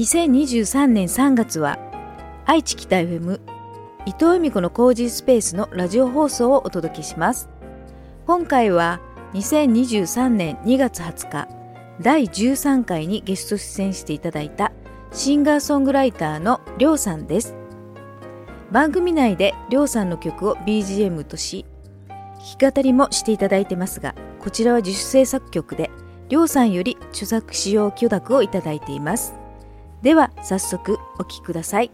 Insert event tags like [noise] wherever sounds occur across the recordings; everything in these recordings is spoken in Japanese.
2023年3月は愛知北 FM 伊藤由美子のコージースペースのラジオ放送をお届けします。今回は2023年2月20日第13回にゲスト出演していただいたシンガーソングライターのりょうさんです。番組内でりょうさんの曲を BGM とし弾き語りもしていただいてますがこちらは自主制作曲でりょうさんより著作使用許諾をいただいています。では早速お聴きください。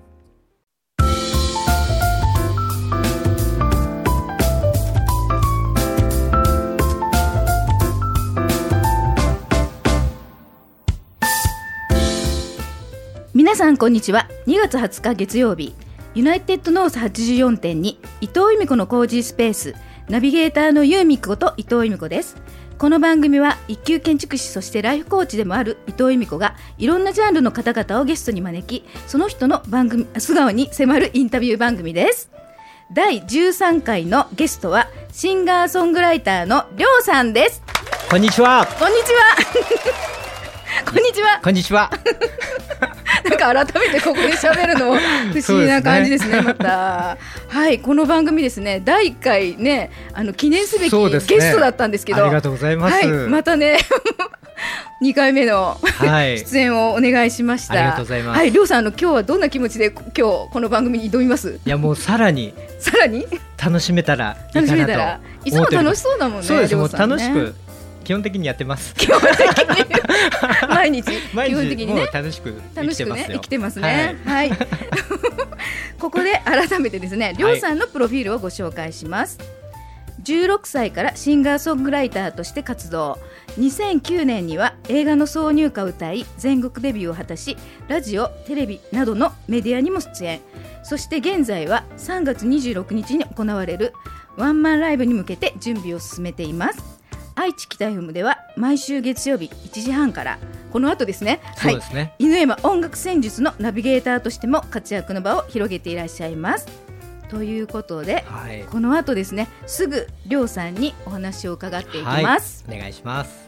皆さんこんにちは。2月20日月曜日。ユナイテッドノース84.2伊藤由美子のコージースペース。ナビゲーターの由美子と伊藤由美子です。この番組は一級建築士そしてライフコーチでもある伊藤由美子がいろんなジャンルの方々をゲストに招きその人の番組素顔に迫るインタビュー番組です第13回のゲストはシンガーソングライターのりょうさんですこんにちは。こんにちはこんにちはこんにちは。なんか改めてここで喋るのも [laughs] 不思議な感じですね。また、はい、この番組ですね、第1回ね、あの記念すべきゲストだったんですけど、ありがとうございますはい、またね、[laughs] 2回目のはい。[laughs] 出演をお願いしました。ありがとうございますはい、りょうさん、あの今日はどんな気持ちで今日この番組に挑みます？いやもうさらにさらに？楽しめたらいい楽かなとしめたら、いつも楽しそうだもんね。そうです。ね楽しく基本的にやってます。基本的に [laughs] 毎日毎基本的にね。楽しく生楽してくきますよ。ね生きてますね。はい。[laughs] ここで改めてですね、りょうさんのプロフィールをご紹介します。16歳からシンガーソングライターとして活動2009年には映画の挿入歌を歌い全国デビューを果たしラジオテレビなどのメディアにも出演そして現在は3月26日に行われるワンマンライブに向けて準備を進めています愛知北 FM では毎週月曜日1時半からこの後ですねそうですね。犬山音楽戦術のナビゲーターとしても活躍の場を広げていらっしゃいます。ということで、はい。この後ですねすぐりょうさんにお話を伺っていきます。はい。お願いします。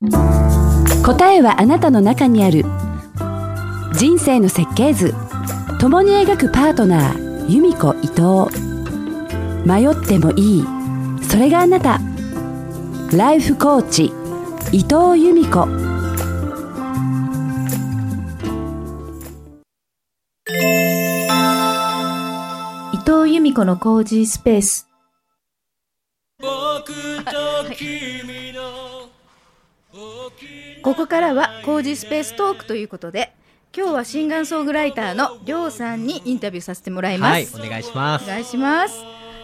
[laughs] 答えはあなたの中にある。人生の設計図。共に描くパートナー由美子伊藤。迷ってもいい。それがあなた。ライフコーチ伊藤由美子。伊藤由美子のコージースペース。ここからはコージースペーストークということで、今日はシンガーソングライターのりょうさんにインタビューさせてもらいます。はい。お願いします。お願いします。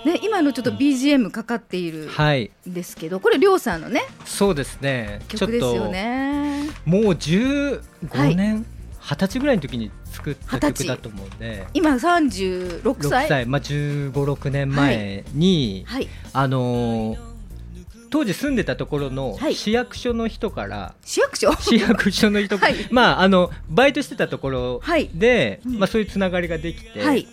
ね、今のちょっと BGM かかっているはい。んですけど、これりょうさんのねそうですね。曲ですよとね。もう15はい年、二十歳ぐらいの時に作った曲だと思うんで。今三十六6歳。歳、まあ、15、6年前に、はい。あのー当時住んでたところのはい市役所の人から、市役所？市役所の人はいまああのバイトしてたところはいで、うんまあそういうつながりができて、はい。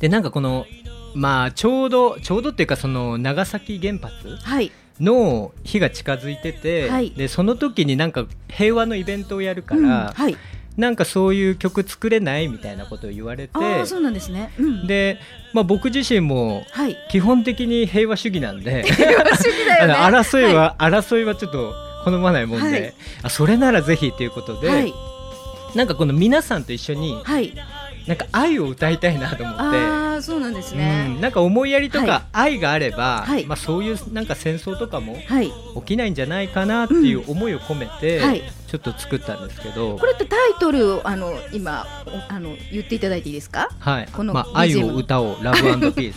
でなんかこのまあちょうどちょうどっていうかその長崎原発はい。の日が近づいてて、はいでその時になんか平和のイベントをやるかうんら、はい。なんかそういう曲作れないみたいなことを言われてそうなんですね。うん。で、まあ、僕自身もはい。基本的に平和主義なんで [laughs] 争いは、争いはちょっと好まないもんで、はいあそれならぜひということで、はい。なんかこの皆さんと一緒にはい。なんか愛を歌いたいなと思って。ああ、そうなんですうん、ね。なんか思いやりとはいか愛があれば、はいまあ、そういうなんか戦争とかもはい。起きないんじゃないかなっていう思いを込めて、はいちょっと作ったんですけど、これってタイトルをあの今おあの言っていただいていいですか？はいこのまあ、愛を歌おうラブピース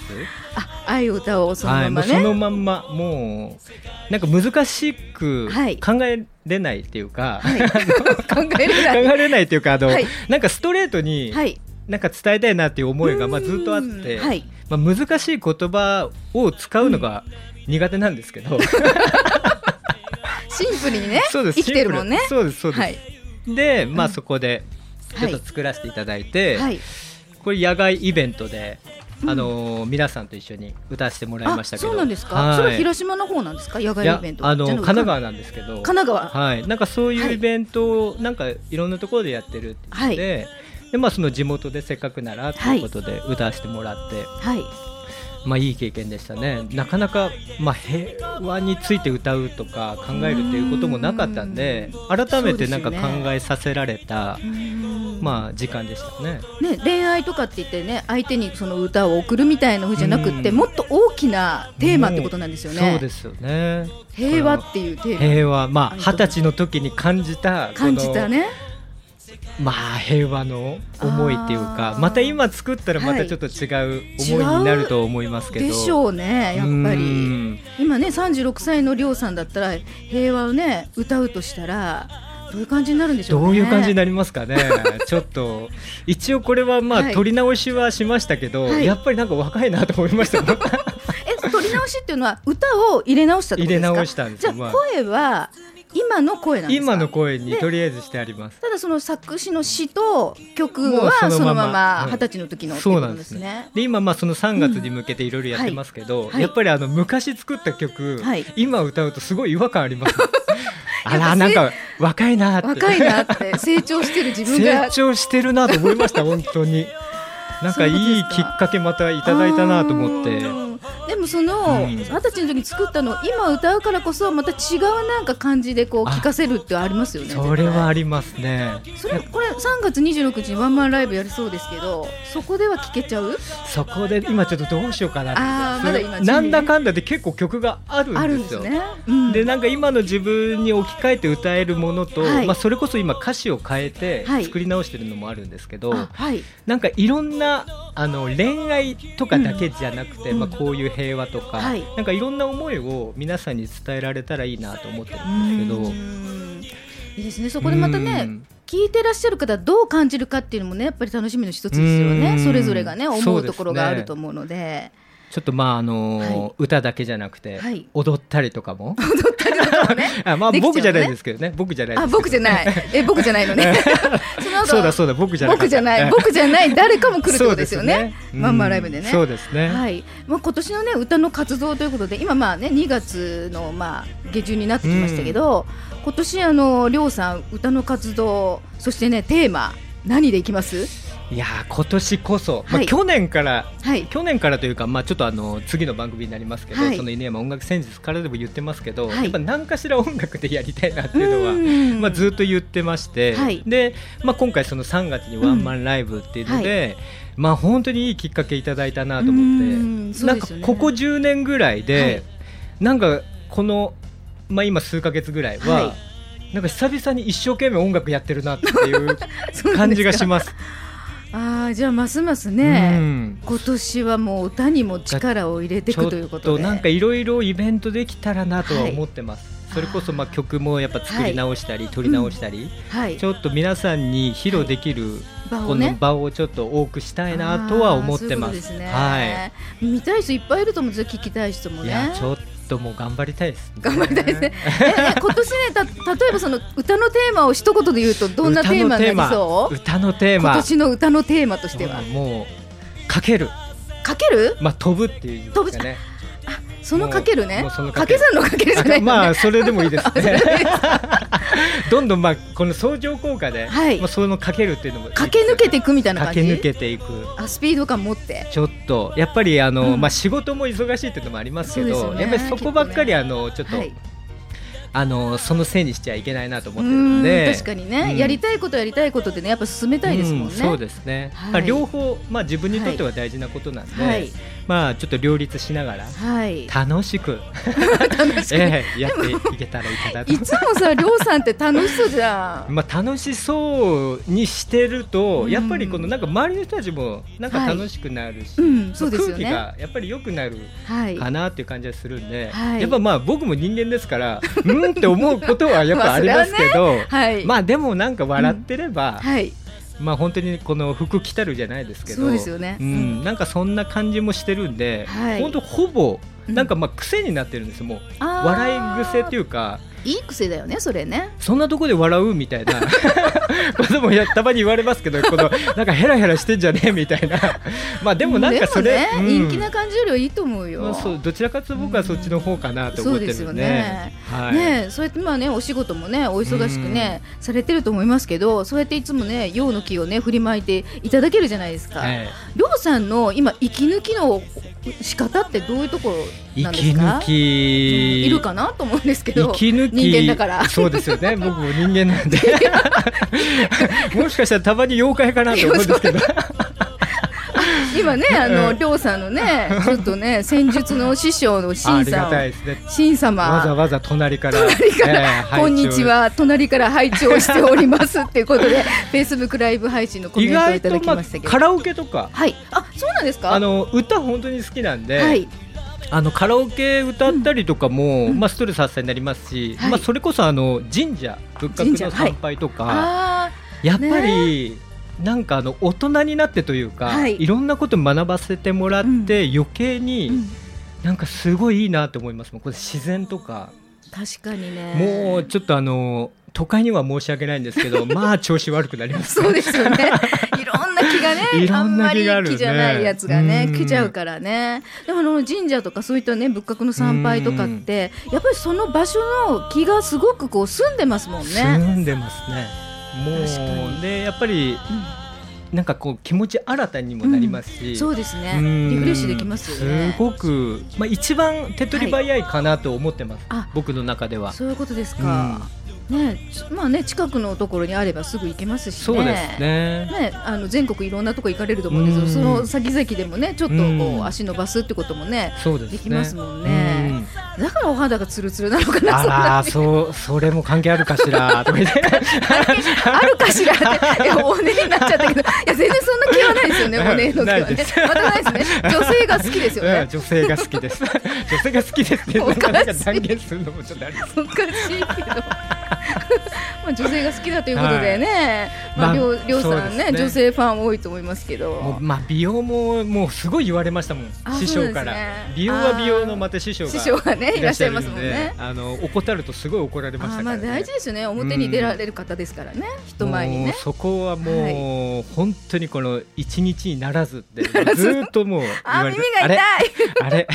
あ、愛を歌おうそのままね。うそのまんまもうなんか難しくはい考えれないっていうか、はい。[laughs] 考えれ考ない。えれないっていうかあの、はいなんかストレートにはい。なんか伝えたいなっていう思いがまあうんずっとあって、はい。まあ、難しい言葉を使うのが苦手なんですけど、[laughs] シンプルにね。[laughs] そうです生きてるもんね。そうですそうです、はい。でまあうんそこでちょっと作らせていただいて、はい。これ野外イベントであの皆さんと一緒に歌わせてもらいましたけど。そうなんですか、はい。それは広島の方なんですか？野外イベント。あの神奈川なんですけど。神奈川。はい、なんかそういうイベントをなんかいろんなところでやってるって言って、で。まあその地元でせっかくならということで歌わせてもらって、はいまあいい経験でしたね。なかなかまあ平和について歌うとか考えるっていうこともなかったんで、改めてなんか考えさせられた、まあ時間でしたね。ね、恋愛とかって言ってね相手にその歌を送るみたいな風じゃなくって、うんもっと大きなテーマってことなんですよね。そうですよね。平和っていうテーマ平和まああ二十歳の時に感じた感じたね。まあ平和の思いっていうかまた今作ったらまたちょっと違う思いになると思いますけど、でしょうねやっぱうりん。今ね36歳のりょうさんだったら平和をね歌うとしたらどういう感じになるんでしょうね。どういう感じになりますかね。[laughs] ちょっと一応これはまあはい。撮り直しはしましたけど、はい。やっぱりなんか若いなと思いました。[laughs] え撮り直しっていうのは歌を入れ直したってことですか？入れ直したんですじゃあ。声は今の声なんですか？今の声にでとりあえずしてあります。ただその作詞の詩と曲はそのまま二十歳の時のそうなんですね。で今まあその3月に向けていろいろやってますけど、はいはい。やっぱりあの昔作った曲、はい。今歌うとすごい違和感あります。[laughs] あらなんか若いなって。若いなって成長してる自分が。成長してるなと思いました本当に。なんかいいきっかけまたいただいたなと思って。[laughs] うんでもそのうん。二十歳の時に作ったのを今歌うからこそまた違うなんか感じでこうあ聴かせるってありますよね。それはありりますね。それこれ3月26日にワンマンライブやるそうですけどそこでは聴けちゃう？そこで今ちょっとどうしようかなって。あーまだ今なんだかんだで結構曲があるんですすね、うん。でなんか今の自分に置き換えて歌えるものと、はい。まあ、それこそ今歌詞を変えてはい。作り直してるのもあるんですけど、あはい。なんかいろんなあの恋愛とかだけじゃなくて、うん。まあ、こういう平和とか、はい。なんかいろんな思いを皆さんに伝えられたらいいなと思ってるんですけど。うん。いいですね。そこでまたねうん。聞いてらっしゃる方どう感じるかっていうのもねやっぱり楽しみの一つですようん。ねそれぞれがね思うところがあると思うのでちょっとまああのーはい。歌だけじゃなくて、はい。踊ったりとかも。踊ったりとかもね。[laughs] あまあ僕じゃないですけどね。僕じゃないあ僕じゃない。え僕じゃないのね。[laughs] そうだそうだ僕じゃなかった。僕じゃない。[laughs] 僕じゃない。誰かも来るってことですよね。ね。ワンマンライブでね。そうですね、はい、まあ、今年のね歌の活動ということで今まあね2月のまあ下旬になってきましたけど、今年あのりょうさん歌の活動そしてねテーマ何でいきます？いやー今年こそ、まあ、はい。去年からはい。去年からというか、まあ、ちょっとあの次の番組になりますけど、はいその犬山音楽戦術からでも言ってますけど、はい。やっぱ何かしら音楽でやりたいなっていうのは、うん。まあ、ずっと言ってまして、はい。で、まあ、今回その3月にワンマンライブっていうので、まあ、本当にいいきっかけいただいたなと思って、うんそうなんかここ10年ぐらいで、はい。なんかこの、まあ、今数ヶ月ぐらいは、はい。なんか久々に一生懸命音楽やってるなっていう [laughs] 感じがします。ああじゃあますますね、うん。今年はもう歌にも力を入れていくということで。なんかいろいろイベントできたらなとは思ってます、いそれこそまあ曲もやっぱ作り直したり、撮り直したり、はい。ちょっと皆さんに披露できる、この場をちょっと多くしたいなとは思ってます。あーそうい見たい人いっぱいいると思うんですよ聞きたい人もね。やちょっともう頑張りたいです、ね。頑張りたいですね。ええ今年ねた例えばその歌のテーマを一言で言うとどんなテーマになりそう？歌のテーマ。今年の歌のテーマとしてはうんもうかける、かける？まあ飛ぶっていう意味ですかね。そのかけるね。かけ算のかけるじゃないのね。まあそれでもいいですね。[laughs] どんどんまあこの相乗効果で、はいまあそのかけるっていうのも駆け抜けていくみたいな感じ？駆け抜けていく。あスピード感持って。ちょっとやっぱりあの、うんまあ仕事も忙しいっていうのもありますけど、ねやっぱりそこばっかり、きっあのちょっと、はい。あのそのせいにしちゃいけないなと思うってるのんで、確かにね、うんやりたいことやりたいことでねやっぱ進めたいですもんね。うんそうですね。はいまあ両方まあ自分にとっては大事なことなんで、はいまあちょっと両立しながらはい。楽しく、[laughs] 楽しく。ええやっていけたらいいかなとい。つもさりょうさんって楽しそうじゃん。[laughs] まあ、楽しそうにしてると、うんやっぱりこのなんか周りの人たちもなんか楽しくなるし、うんそうですよね空気がやっぱり良くなるはい。かなっていう感じがするんで、はいやっぱまあ僕も人間ですから [laughs] うんって思うことはやっぱありますけど、はい。まあでもなんか笑ってれば、はい。まあ本当にこの服着たるじゃないですけどそうですよね。ううん。ん、なんかそんな感じもしてるんで、はい。本当ほぼうん。なんかまあ癖になってるんですよ。もう笑い癖っていうかいい癖だよねそれね。そんなとこで笑うみたいな。こともやたまに言われますけどこのなんかヘラヘラしてんじゃねえみたいな。[laughs] まあでもなんかそれ、ね、うん。陰気な感じよりはいいと思うよ、まあ、そうどちらかというと僕はそっちの方かなと思ってるそうですよね。はい。ねそうやってまあねお仕事もねお忙しくねされてると思いますけどそうやっていつもね陽の気をね振りまいていただけるじゃないですか。はい。りょうさんの今息抜きの仕方ってどういうところ息か？抜き。いるかなと思うんですけど息抜き。人間だから。そうですよね。僕も人間なんで。[laughs] もしかしたらたまに妖怪かなと思うんですけど。今ねあのりょうさんのねちょっとね戦術の師匠のあシンりがさんたいですね。シン様。わざわざ隣から。隣から、ええこんにちは。隣から拝聴しておりますっていうことでフェイスブックライブ配信のコメ意ントをいただきましたけど、カラオケとか。はい。あそうなんですか？あの歌本当に好きなんで、はいあのカラオケ歌ったりとかも、うん。まあ、ストレス発散になりますし、はい。まあ、それこそあの神社仏閣の参拝とか、あやっぱり、なんかあの大人になってというか、はい。い、ろんなこと学ばせてもらって、余計ー、に、うん。なんかすごいいいなと思います。もんこれ自然とか、確かにね。もうちょっとあの都会には申し訳ないんですけど [laughs] まあ調子悪くなりますそうですよね。いろんな気がね、いろんあんまりな気があるね気じゃないやつがね、うん来ちゃうからね。でもあの神社とかそういったね仏閣の参拝とかって、やっぱりその場所の気がすごくこう澄んでますもん住ね。んでますね確かもうにでやっぱりなんかこう気持ち新たにもなりますし、そうですね。うんリフレッシュできますよね。すごく、まあ、一番手っ取り早いかなと思ってます、あ僕の中では。そういうことですか。ね、ちまあね近くのところにあればすぐ行けますしね。そうですね。ね、あの全国いろんなとこ行かれると思うんですけど、うんその先々でもねちょっとこう、うん足伸ばすってこともねそうできますもんねうんだからお肌がツルツルなのかなあら、そう、それも関係あるかしら？[laughs] とか言って。あるかしら？って、いやおねになっちゃったけど、いや全然そんな気はないですよね、[laughs] おねの気はね。またないですね。女性が好きですようんね。女性が好きです。[laughs] 女性が好きですって、断言するのもちょっとあれです。おかしいけど。まあ女性が好きだということでね、まあまありょうりょうさんね。ね女性ファン多いと思いますけもどう。まあ美容ももうすごい言われましたもん。あ師匠から、ね。美容は美容のまた師匠が師匠がねいらっしゃいますもんね。あの怠るとすごい怒られましあーまあたから、ね、大事ですよね。表に出られる方ですからね。人前にね。そこはもう、本当にこの一日にならずって [laughs] ず。ーっともう言あ耳が痛い。あれ？あれ？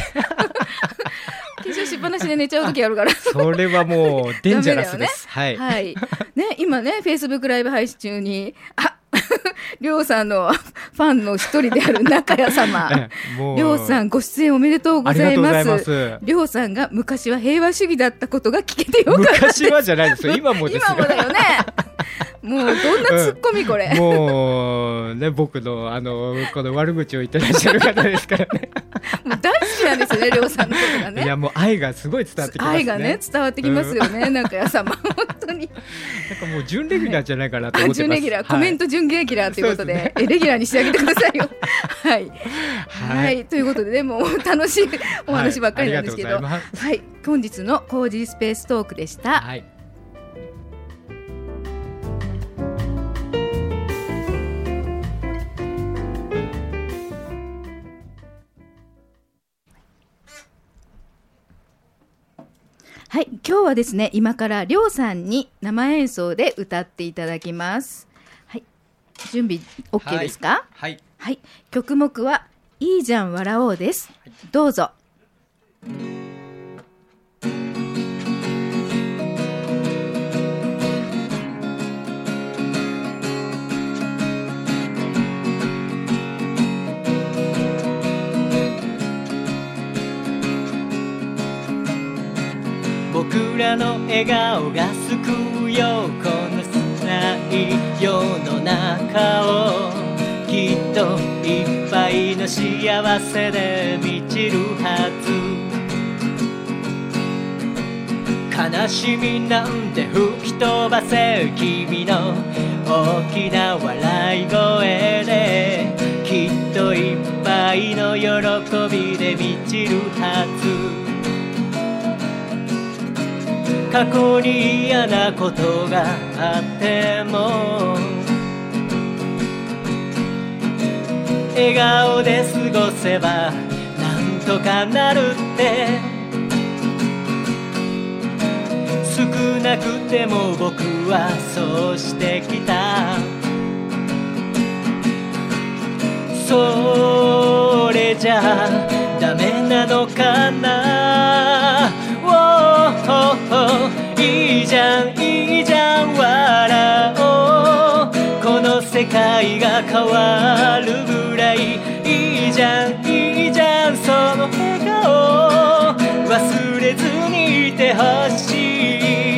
化粧しっぱなしで寝ちゃう時あるから。それはもうデンジャラスです、はい、はい。ね、今ね、フェイスブックライブ配信中に、あ、[laughs] りょうさんのファンの一人である中谷様。[laughs] りょうさんご出演おめでとうございま。ますすりょうさんが昔は平和主義だったことが聞けてよかった。昔はじゃないですよ今もですよ今もだよね。もうどんなツッコミこれ。もうね僕のあのこの悪口を言ってらっしゃる方ですからねもう大好きなんですよね、[laughs] りょうさんのことがね。いやもう愛がすごい伝わってきますね。愛がね伝わってきますよね、中谷様本当に。なんかもう準レギュラーじゃないかなと思って。準レギュラー、コメント準レギュラーということで,、えレギュラーにしてあげてくださいよ。[laughs] はい、ははいいということでねもう楽しいお話ばっかりなんですけど、はい。本日のコージースペーストークでした、はい。はい、今日はですね今からりょうさんに生演奏で歌っていただきますはい準備 OK ですか？はい。はい、曲目は「いいじゃん笑おう」です。どうぞ。笑顔が救うよこのない世の中をきっといっぱいの幸せで満ちるはず。悲しみなんて吹き飛ばせ君の大きな笑い声できっといっぱいの喜びで満ちるはず。過去に嫌なことがあっても笑顔で過ごせばなんとかなるって。救なくても僕はそうしてきた。それじゃダメなのかな、じゃんいいじゃん笑おうこの世界が変わるぐらいいいじゃんいいじゃんその笑顔忘れずにいてほしい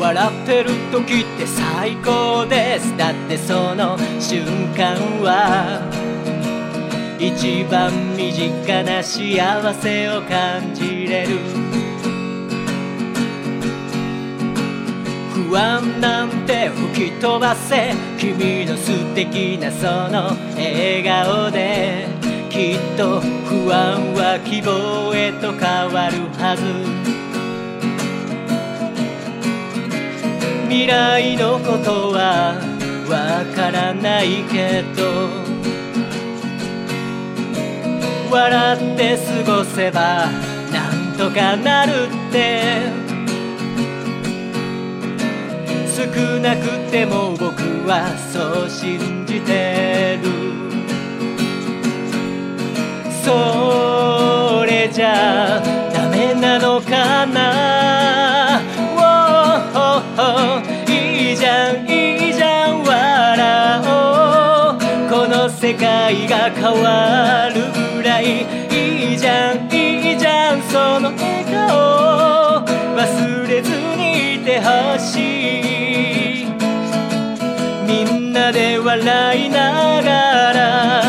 笑ってる時って最高です。だってその瞬間は一番身近な幸せを感じれる。不安なんて吹き飛ばせ。君の素敵なその笑顔で。きっと不安は希望へと変わるはず。未来のことはわからないけど。笑って過ごせばなんとかなるって。少なくても僕はそう信じてる。それじゃダメなのかな。世界が変わるぐらい。いいじゃんいいじゃんその笑顔。忘れずにいてほしい。みんなで笑いながら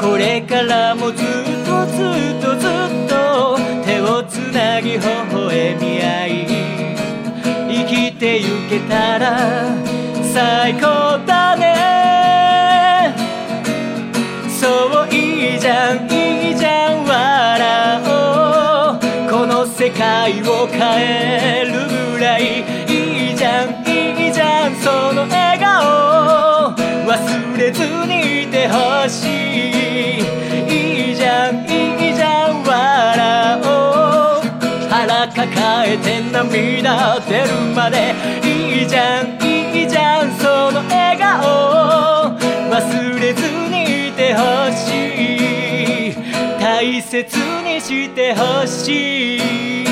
これからもずっとずっとずっと手をつなぎ微笑み合い。生きてゆけたら最高だね。界を変えるぐらいいいじゃんいいじゃんその笑顔忘れずにいてほしいいいじゃんいいじゃん笑おう腹抱えて涙出るまでいいじゃんいいじゃんその笑顔忘れずにいてほしい。大切にしてほしい。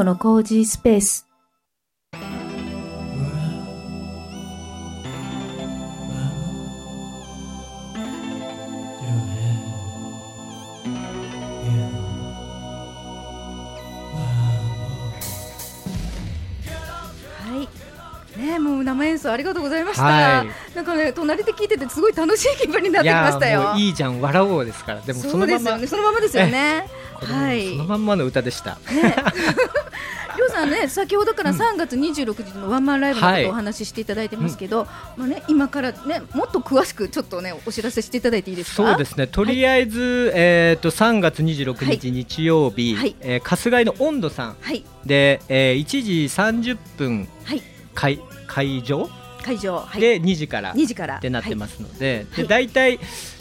子のコージースペース。はい。ねもう生演奏ありがとうございました、はい。なんかね隣で聞いててすごい楽しい気分になっいてきましたよ。いいじゃん笑おうですから。でもそのままですよね。そのままですよね。はいそのまんまの歌でした。ねさんね先ほどから3月26日のワンマンライブのことはい。をお話ししていただいてますけど、まあね今からねもっと詳しくちょっとねお知らせしていただいていいですか？そうですね。とりあえず、えー、と3月26はい日日曜日、はい。えー春日井の温度さん。はい。で、えー1時30分はい。会会場？会場はい。で2時から2時から。ってなってますので,、はい。で大体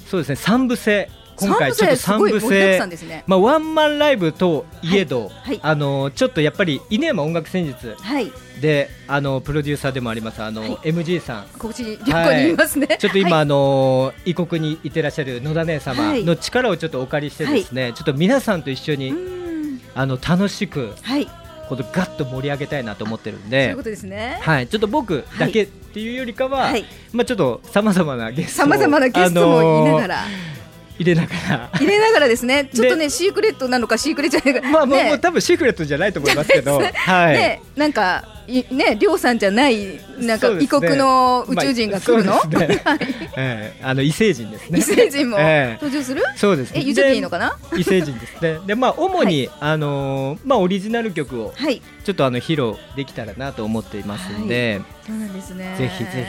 そうですね3部制今回ちょっとすご3部制ね。まあ、ワンマンライブといえど、はいはい。あのちょっとやっぱり稲山音楽戦術はい。であのプロデューサーでもありますあの、はい。MG さん。こっちに旅行にいますね、ちょっと今、はい。あの異国にいてらっしゃる野田姉様はい。の力をちょっとお借りしてですね、ちょっと皆さんと一緒に、あの楽しくはい。このガッと盛り上げたいなと思ってるんで。うこ、とですね。はい、ちょっと僕だけっていうよりかは、はい。まあちょっとさまざまなゲストをさまざまなゲストもいながら、あのー入れながら。入れながらですね。ちょっとねシークレットなのかシークレットじゃないか。まあ、もうねもう多分シークレットじゃないと思いますけど、[laughs] はい、ね。なんかいねりょうさんじゃないなんか異国の宇宙人が来るの、まあね。[laughs] ええ。あの異星人ですね。異星人もええ。登場する、そうですえ言っちゃっていいのかな？で異星人ですね。でまあ主に、あのーまあオリジナル曲をはいちょっとあの披露できたらなと思っていますんで、そうなんですね。ぜひぜ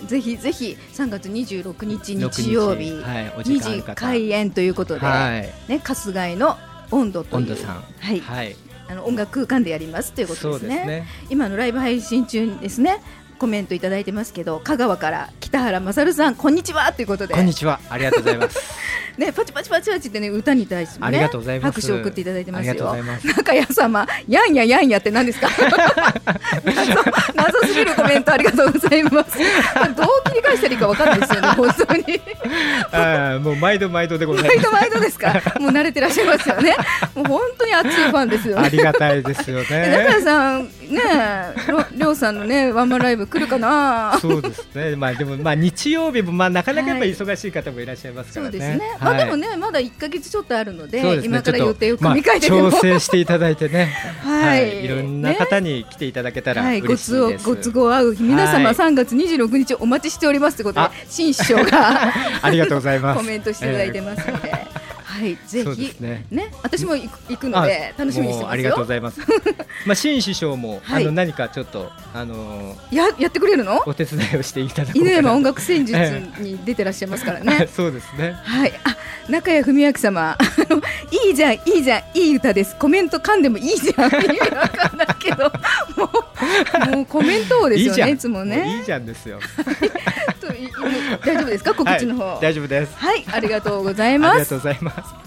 ひ。ぜひぜひ3月26日六日曜日、はい、お時2時開演ということで、はい。ね春日井の温度という温度さん。はい、はい、あの音楽空間でやりますということそですね。すね。今のライブ配信中にですねコメントいただいてますけど香川から北原勝さんこんにちはということで。こんにちは。ありがとうございます。[laughs] ねパチパチパチパチってね歌に対してもねありがとうございます。拍手を送っていただいてますよ。中谷様やんややんやって何ですか？[laughs] 謎謎すぎるコメントありがとうございます。[laughs] どう切り返したらいいかわかんないですよね本当に。あーもう毎度毎度でございます。毎度毎度ですか？もう慣れてらっしゃいますよね。もう本当に熱いファンですよね。ありがたいですよえ中ね谷さんねろりょうさんのねワンマンライブ来るかな。[laughs] そうですね。まあでもまあ日曜日もまあなかなかやっぱはい。忙しい方もいらっしゃいますからね、そうですね、はい。まあでもねまだ1か月ちょっとあるのでですね。今から予定を組み替えてまあ調整していただいてね。[laughs] はい。い、ろんな方に来ていただけたら嬉し都合いです、ご都合合う皆様はい。3月26日お待ちしておりますということであ新師匠が [laughs] ありがとうございます。コメントしていただいてますので、はいぜひすねね私も行くので楽しみにしてありがとうごよざいます。[laughs] まあ新師匠も、はいあの何かちょっとあのーややってくれるの？お手伝いをしていただこう犬。山音楽戦術に出てらっしゃいますからね [laughs] そうですね。はい、あ中谷文明様、[laughs] いいじゃん、いいじゃん、いい歌です。コメント噛んでもいいじゃん、意味わかんないけど、もう、もうコメント王です。よね、いつもういね。いじゃんですよ。大丈夫ですか、告知の方。はい、大丈夫です。はい、ありがとうございあります。がとうございます。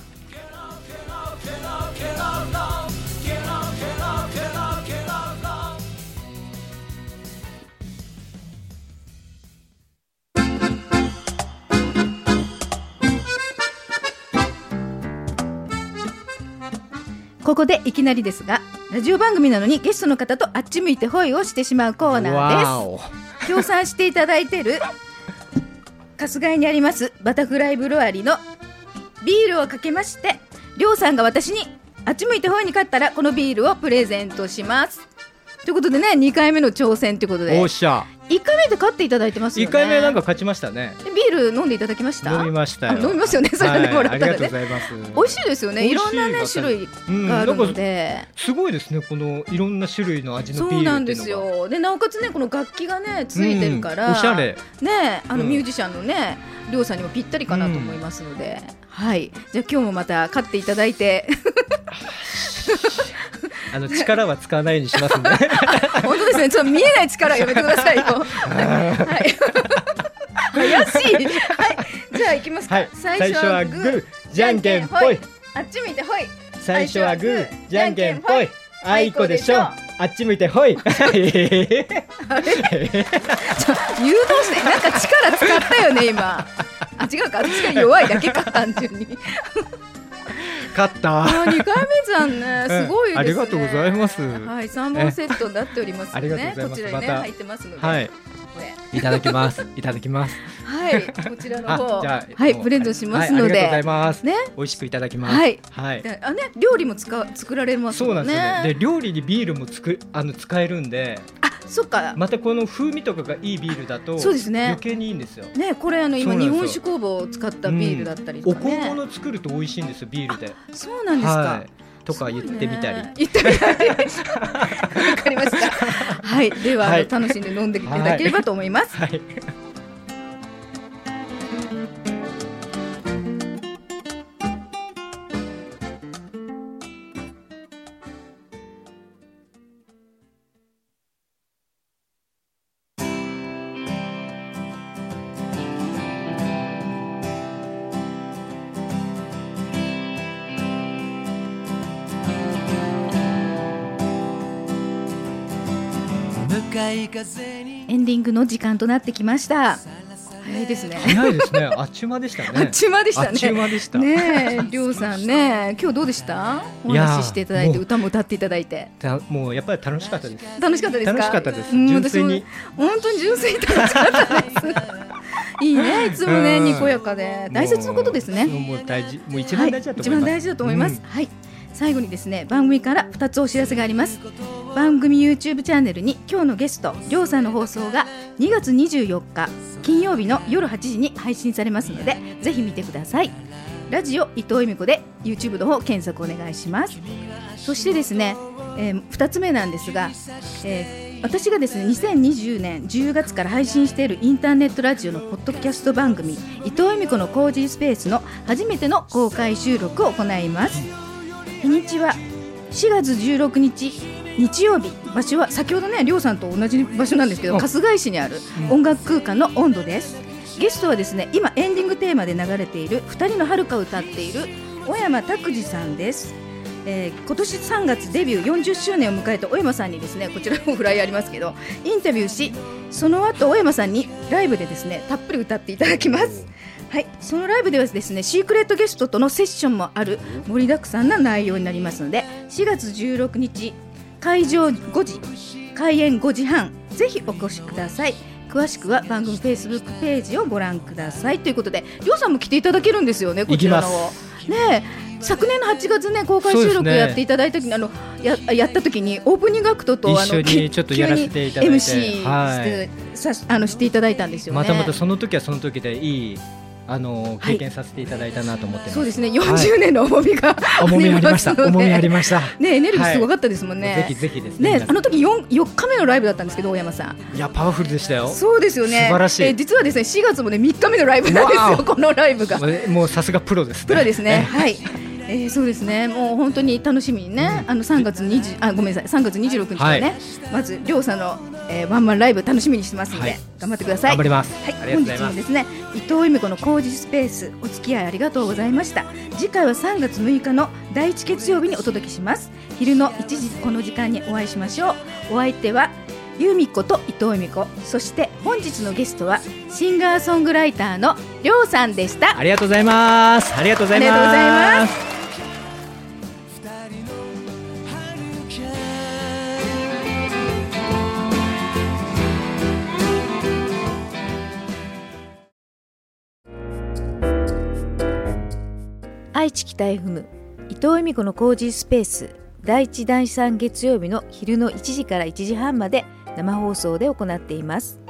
ここでいきなりですが、ラジオ番組なのにゲストの方とあっち向いてホイをしてしまうコーナー。です。協賛していただいている春日井にありますバタフライブロアリのビールをかけまして、りょうさんが私にあっち向いて方に勝ったらこのビールをプレゼントします。ということでね、2回目の挑戦ということでおっ、しゃ。1回目で勝っていただいてますよね。一回目なんか勝ちましたね。ビール飲んでいただきました？飲みました飲みますよねそれはねはいもらったらねありがとうございます。美味しいですよね。いろんなね種類うんがあるので。すごいですね。このいろんな種類の味のビールそうなんでっていうのが。すよ。でなおかつねこの楽器がねついてるから、うんおしゃれ。ねあのうんミュージシャンのねりょうさんにもぴったりかなと思いますので、はい。じゃあ今日もまた勝っていただいて [laughs] あの力は使わないようにしますんで。[laughs] 本当ですね。ちょっと見えない力はやめてくださいよ。はい。[laughs] 怪しい。はい。じゃあ行きますか。はい。最初はグー、じゃんけんぽい。あっち向いてほい。最初はグー、じゃんけんぽい。あいこでしょ。あっち向いてほい。[laughs] あれ？誘導してなんか力使ったよね今。あ違うか私が弱いだけか単純に。勝った。あ二回目じゃんね。[laughs] すごいですね。ありがとうございますはい三本セットになっておりますありがとうね。ございますこちらにね入ってますので。はい。これ。いただきます。いただきます。はい。こちらのあ方。じゃあはいもうプレゼントしますので。はいありがとうございます。ね。美味しくいただきます。はい。はい。であね料理も使う作られますそう。なんんですよね。で料理にビールもつくあの使えるんで、あそっか。またこの風味とかがいいビールだとそうですね余計にいいんですよ。ねこれあの今日本酒工房を使ったビールだったりとおかね。香物作ると美味しいんですよビールで。そうなんですか。はい。とか言ってみたり。言ってみたり。[laughs] わかりました。はい、では、はい楽しんで飲んでいただければと思います。はい。エンディングの時間となってきました。早いですね。早いですね。あっちゅう間でしたね。あっちゅう間でしたねあっちゅう間でした。ねえ、りょうさんね、今日どうでした？お話ししていただいて、歌も歌っていただいて。たもうやっぱり楽しかったです。楽しかったですか？楽しかったですうん純粋に。本当に純粋に楽しかったです。[laughs] いいね、いつもね、うんにこやかで、大切なことですね。もう大事、もう一番大事だと思います。はい、一番大事だと思います、はい最後にですね番組から2つお知らせがあります番組 YouTube チャンネルに今日のゲストりょうさんの放送が2月24日金曜日の夜8時に配信されますのでぜひ見てください。ラジオ伊藤由美子で YouTube の方検索お願いします。そしてですね、えー、2つ目なんですが、えー私がですね2020年10月から配信しているインターネットラジオのポッドキャスト番組伊藤由美子のコージースペースの初めての公開収録を行います。日にちは4月16日日曜日場所は先ほどねりょうさんと同じ場所なんですけど春日井市にある音楽空間の温度です。ゲストはですね今エンディングテーマで流れている2人の遥かを歌っている小山拓司さんです。えー、今年3月デビュー40周年を迎えた小山さんにですねこちらもフライありますけどインタビューしその後小山さんにライブでですねたっぷり歌っていただきます。はい。そのライブではですねシークレットゲストとのセッションもある盛りだくさんな内容になりますので4月16日会場5時開演5時半。ぜひお越しください。詳しくは番組フェイスブックページをご覧ください。ということでりょうさんも来ていただけるんですよねこちらの。ね昨年の8月ね公開収録やっていただいた時に、ね、あのややった時にオープニングアクトとあのちょっとやらせていただいて。MC してはい、さあのしていただいたんですよね。またまたその時はその時でいいあの経験させていただいたなと思って、はい、そうですね。40年の重みが、はい、重みありました。[laughs] 重みありました。ねエネルギーすごかったですもんね。はい、ぜひぜひですね。ねあの時四四日目のライブだったんですけど大山さん。いやパワフルでしたよ。そうですよね。素晴らしい。え実はですね4月もね3日目のライブなんですよこのライブが。もうさすがプロですね。プロですね。はい。えー、そうですね。もう本当に楽しみにね、あの3月20あごめんなさい3月26日はね、はい、まずりょうさんの、えー、ワンマンライブ楽しみにしてますので、はい、頑張ってください。頑張ります。はい、本日もですね伊藤由美子の工事スペースお付き合いありがとうございました。次回は3月6日の第一月曜日にお届けします。昼の1時この時間にお会いしましょう。お相手は由美子と伊藤由美子そして本日のゲストはシンガーソングライターのりょうさんでしたありがとうございますありがとうございます愛知北 FM 伊藤由美子のコージースペース第1第3月曜日の昼の1時から1時半まで生放送で行っています。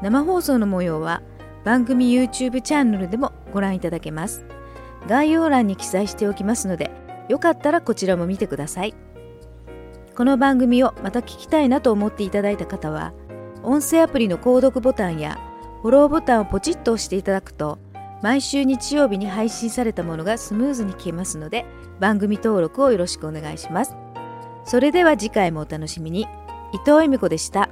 生放送の模様は番組 YouTube チャンネルでもご覧いただけます。概要欄に記載しておきますのでよかったらこちらも見てください。この番組をまた聞きたいなと思っていただいた方は音声アプリの購読ボタンやフォローボタンをポチッと押していただくと毎週日曜日に配信されたものがスムーズに消えますので番組登録をよろしくお願いします。それでは次回もお楽しみに。伊藤恵美子でした。